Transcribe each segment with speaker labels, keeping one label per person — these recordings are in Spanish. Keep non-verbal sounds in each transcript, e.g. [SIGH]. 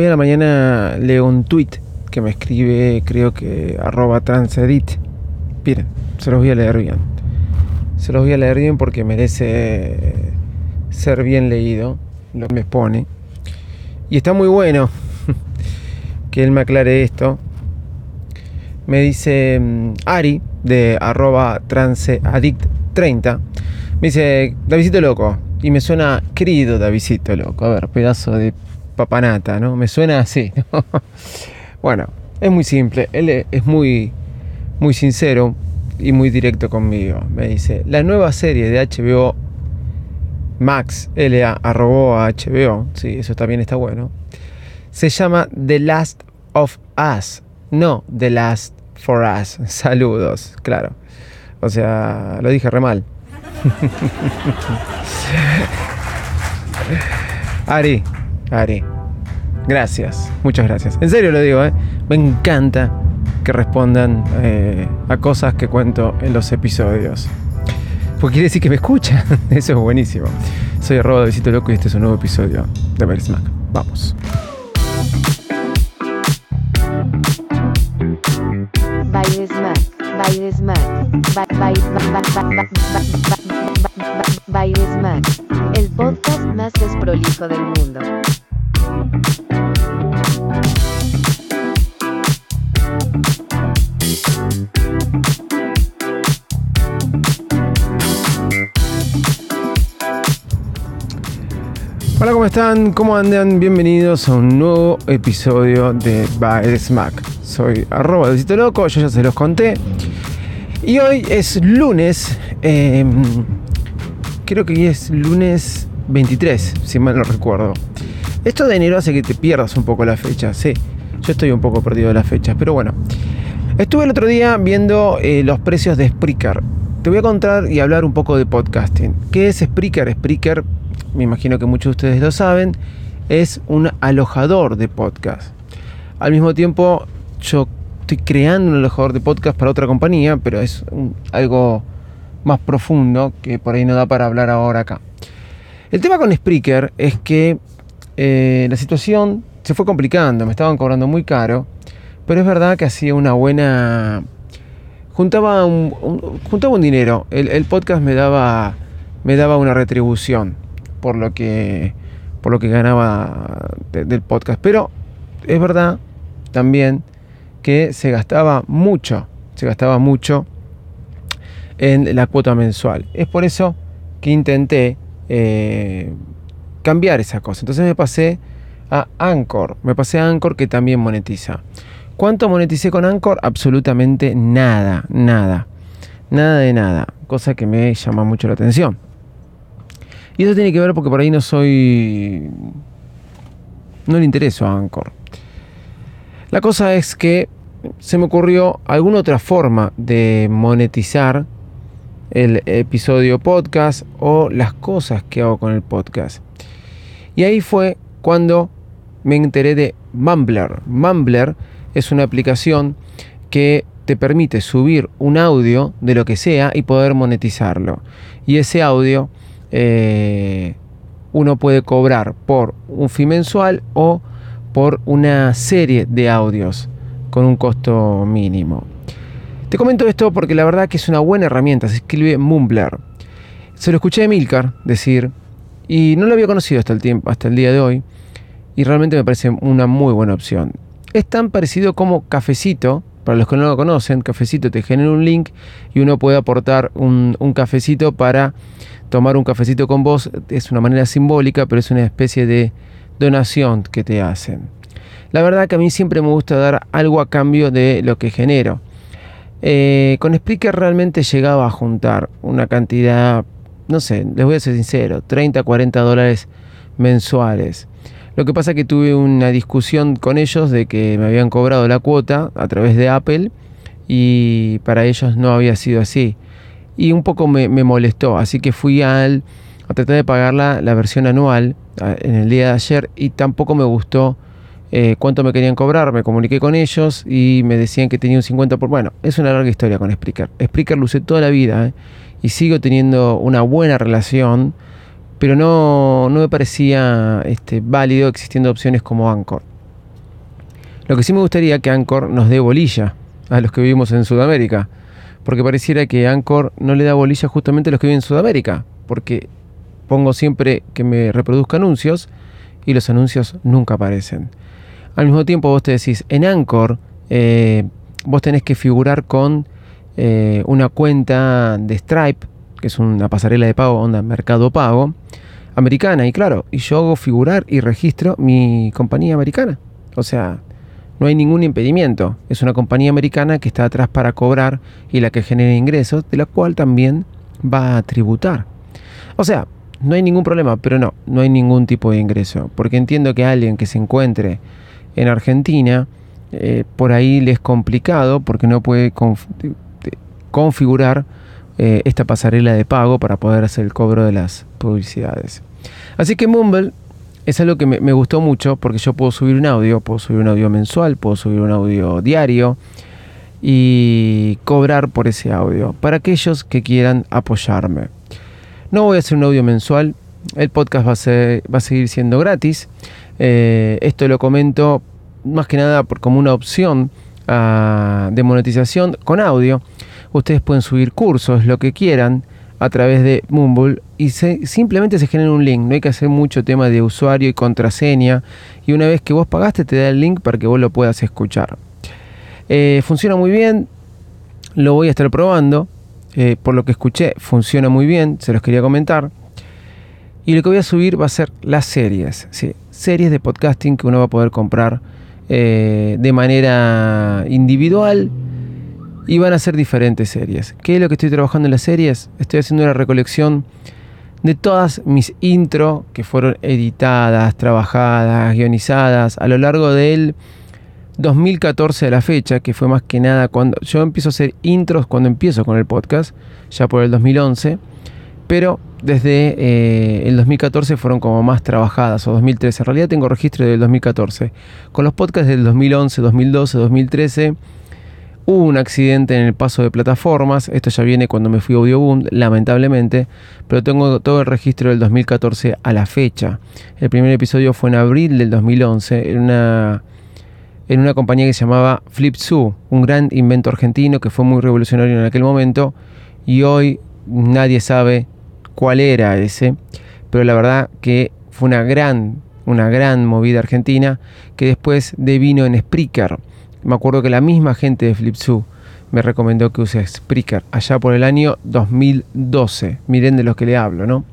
Speaker 1: Hoy a la mañana leo un tweet que me escribe, creo que arroba transedit. Miren, se los voy a leer bien. Se los voy a leer bien porque merece ser bien leído lo que me pone. Y está muy bueno [LAUGHS] que él me aclare esto. Me dice mm, Ari de arroba transeaddict30. Me dice, Davidito loco. Y me suena querido Davidito loco. A ver, pedazo de papanata, ¿no? Me suena así. [LAUGHS] bueno, es muy simple. Él es muy, muy sincero y muy directo conmigo. Me dice, la nueva serie de HBO Max LA arrobó a HBO, sí, eso también está bueno. Se llama The Last of Us, no The Last for Us. [LAUGHS] Saludos, claro. O sea, lo dije re mal. [LAUGHS] Ari, Ari, gracias, muchas gracias. En serio lo digo, ¿eh? me encanta que respondan eh, a cosas que cuento en los episodios. Porque quiere decir que me escucha. [LAUGHS] Eso es buenísimo. Soy arroba de Visito Loco y este es un nuevo episodio de Mac. Vamos.
Speaker 2: El podcast más desprolijo del mundo.
Speaker 1: Hola, ¿cómo están? ¿Cómo andan? Bienvenidos a un nuevo episodio de By Smack. Soy arroba de Loco, yo ya se los conté. Y hoy es lunes, em, creo que es lunes 23, si mal no recuerdo. Esto de enero hace que te pierdas un poco la fecha, sí. Yo estoy un poco perdido de las fechas, pero bueno. Estuve el otro día viendo eh, los precios de Spreaker. Te voy a contar y hablar un poco de podcasting. ¿Qué es Spreaker? Spreaker me imagino que muchos de ustedes lo saben, es un alojador de podcast. Al mismo tiempo, yo estoy creando un alojador de podcast para otra compañía, pero es algo más profundo que por ahí no da para hablar ahora acá. El tema con Spreaker es que eh, la situación se fue complicando, me estaban cobrando muy caro, pero es verdad que hacía una buena... Juntaba un, juntaba un dinero, el, podcast me daba, me daba una retribución por lo que, por lo que ganaba del podcast. Pero es verdad también que se gastaba mucho, se gastaba mucho en la cuota mensual. Es por eso que intenté eh, cambiar esa cosa. Entonces me pasé a Anchor, me pasé a Anchor que también monetiza. ¿Cuánto moneticé con Anchor? Absolutamente nada, nada, nada de nada, cosa que me llama mucho la atención. Y eso tiene que ver porque por ahí no soy. No le intereso a Anchor. La cosa es que se me ocurrió alguna otra forma de monetizar el episodio podcast o las cosas que hago con el podcast. Y ahí fue cuando me enteré de Mumbler. Mumbler es una aplicación que te permite subir un audio de lo que sea y poder monetizarlo. Y ese audio eh, uno puede cobrar por un fee mensual o por una serie de audios con un costo mínimo. Te comento esto porque la verdad que es una buena herramienta, se escribe Mumbler. Se lo escuché a Milcar decir y no lo había conocido hasta el, día de hoy y realmente me parece una muy buena opción. Es tan parecido como Cafecito, para los que no lo conocen, Cafecito te genera un link y uno puede aportar un, un cafecito para tomar un cafecito con vos es una manera simbólica, pero es una especie de donación que te hacen. La verdad que a mí siempre me gusta dar algo a cambio de lo que genero. Eh, con Spreaker realmente llegaba a juntar una cantidad, no sé, les voy a ser sincero, 30, 40 dólares mensuales. Lo que pasa que tuve una discusión con ellos de que me habían cobrado la cuota a través de Apple y para ellos no había sido así y un poco me, molestó, así que fui al, a tratar de pagar la, versión anual en el día de ayer y tampoco me gustó eh, cuánto me querían cobrar, me comuniqué con ellos y me decían que tenía un 50%. Por... Bueno, es una larga historia con Spreaker. Spreaker lo usé toda la vida ¿eh? y sigo teniendo una buena relación, pero no, no me parecía este, válido existiendo opciones como Anchor. Lo que sí me gustaría que Anchor nos dé bolilla a los que vivimos en Sudamérica. Porque pareciera que Anchor no le da bolilla justamente a los que viven en Sudamérica. Porque pongo siempre que me reproduzca anuncios y los anuncios nunca aparecen. Al mismo tiempo vos te decís, en Anchor eh, vos tenés que figurar con eh, una cuenta de Stripe, que es una pasarela de pago, onda mercado pago, americana. Y claro, y yo hago figurar y registro mi compañía americana. O sea, no hay ningún impedimento. Es una compañía americana que está atrás para cobrar y la que genera ingresos, de la cual también va a tributar. O sea, no hay ningún problema, pero no, no hay ningún tipo de ingreso. Porque entiendo que alguien que se encuentre en Argentina, eh, por ahí le es complicado porque no puede configurar eh, esta pasarela de pago para poder hacer el cobro de las publicidades. Así que Mumble es algo que me, gustó mucho porque yo puedo subir un audio, puedo subir un audio mensual, puedo subir un audio diario y cobrar por ese audio para aquellos que quieran apoyarme. No voy a hacer un audio mensual, el podcast va a, ser, va a seguir siendo gratis. Eh, esto lo comento más que nada por, como una opción uh, de monetización con audio. Ustedes pueden subir cursos, lo que quieran, a través de Mumble y simplemente se genera un link. No hay que hacer mucho tema de usuario y contraseña. Y una vez que vos pagaste, te da el link para que vos lo puedas escuchar. Eh, funciona muy bien. Lo voy a estar probando. Eh, por lo que escuché, funciona muy bien. Se los quería comentar. Y lo que voy a subir va a ser las series. Series de podcasting que uno va a poder comprar eh, de manera individual y van a ser diferentes series. ¿Qué es lo que estoy trabajando en las series? Estoy haciendo una recolección de todas mis intro que fueron editadas, trabajadas, guionizadas a lo largo del 2014 de la fecha, que fue más que nada cuando yo empiezo a hacer intros cuando empiezo con el podcast, ya por el 2011, pero desde eh, el 2014 fueron como más trabajadas, o 2013. En realidad tengo registro del 2014. Con los podcasts del 2011, 2012, 2013 hubo un accidente en el paso de plataformas. Esto ya viene cuando me fui a Audioboom, lamentablemente. Pero tengo todo el registro del 2014 a la fecha. El primer episodio fue en abril del 2011 en una, en una compañía que se llamaba Flipzoo, un gran invento argentino que fue muy revolucionario en aquel momento. Y hoy nadie sabe cuál era ese, pero la verdad que fue una gran, una gran movida argentina que después devino en Spreaker. Me acuerdo que la misma gente de Flipzoo me recomendó que use Spreaker allá por el año 2012. Miren de los que le hablo, ¿no?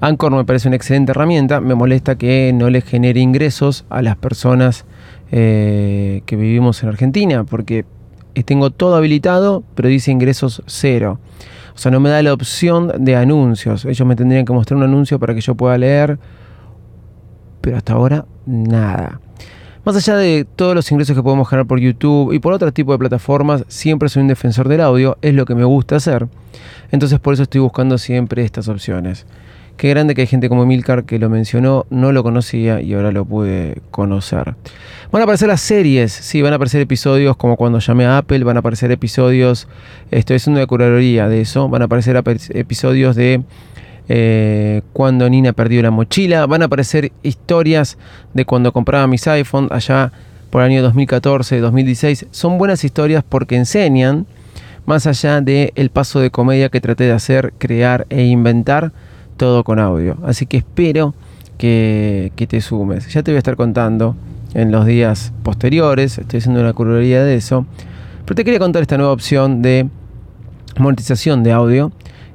Speaker 1: Anchor me parece una excelente herramienta. Me molesta que no le genere ingresos a las personas eh, que vivimos en Argentina, porque tengo todo habilitado, pero dice ingresos cero. O sea, no me da la opción de anuncios. Ellos me tendrían que mostrar un anuncio para que yo pueda leer. Pero hasta ahora, nada. Más allá de todos los ingresos que podemos generar por YouTube y por otro tipo de plataformas, siempre soy un defensor del audio, es lo que me gusta hacer. Entonces por eso estoy buscando siempre estas opciones. Qué grande que hay gente como Milcar que lo mencionó, no lo conocía y ahora lo pude conocer. Van a aparecer las series, sí, van a aparecer episodios como cuando llamé a Apple, van a aparecer episodios, estoy haciendo una curaduría de eso, van a aparecer episodios de eh, cuando Nina perdió la mochila, van a aparecer historias de cuando compraba mis iPhone allá por el año 2014, 2016. Son buenas historias porque enseñan, más allá del el paso de comedia que traté de hacer, crear e inventar, todo con audio. Así que espero que, te sumes. Ya te voy a estar contando en los días posteriores. Estoy haciendo una curaduría de eso. Pero te quería contar esta nueva opción de monetización de audio.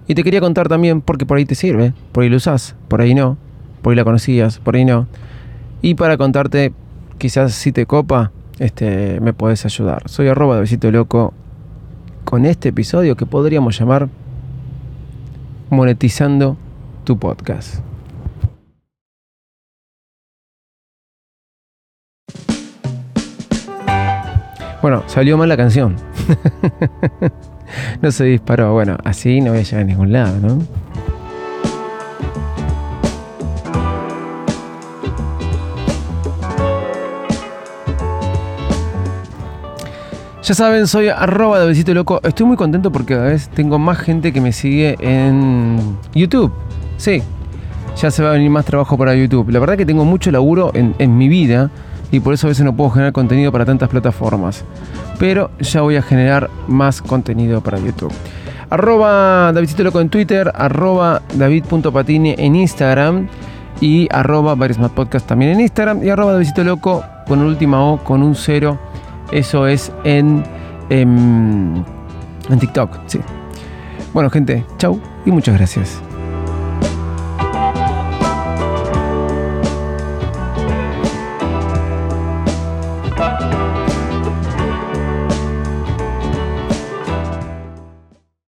Speaker 1: Y te quería contar también porque por ahí te sirve. Por ahí lo usás, por ahí no. Por ahí la conocías, por ahí no. Y para contarte, quizás si te copa, este, me puedes ayudar. Soy arroba de besito loco con este episodio que podríamos llamar monetizando tu podcast. Bueno, salió mal la canción. [LAUGHS] no se disparó. Bueno, así no voy a llegar a ningún lado, ¿no? Ya saben, soy arroba de loco. Estoy muy contento porque a veces tengo más gente que me sigue en YouTube. Sí, ya se va a venir más trabajo para YouTube. La verdad que tengo mucho laburo en, mi vida y por eso a veces no puedo generar contenido para tantas plataformas. Pero ya voy a generar más contenido para YouTube. Arroba Davidcito en Twitter, arroba David.patini en Instagram y arroba Podcast también en Instagram y arroba Davidcito Loco con última O con un cero. Eso es en, en, en TikTok, sí. Bueno, gente, chau y muchas gracias.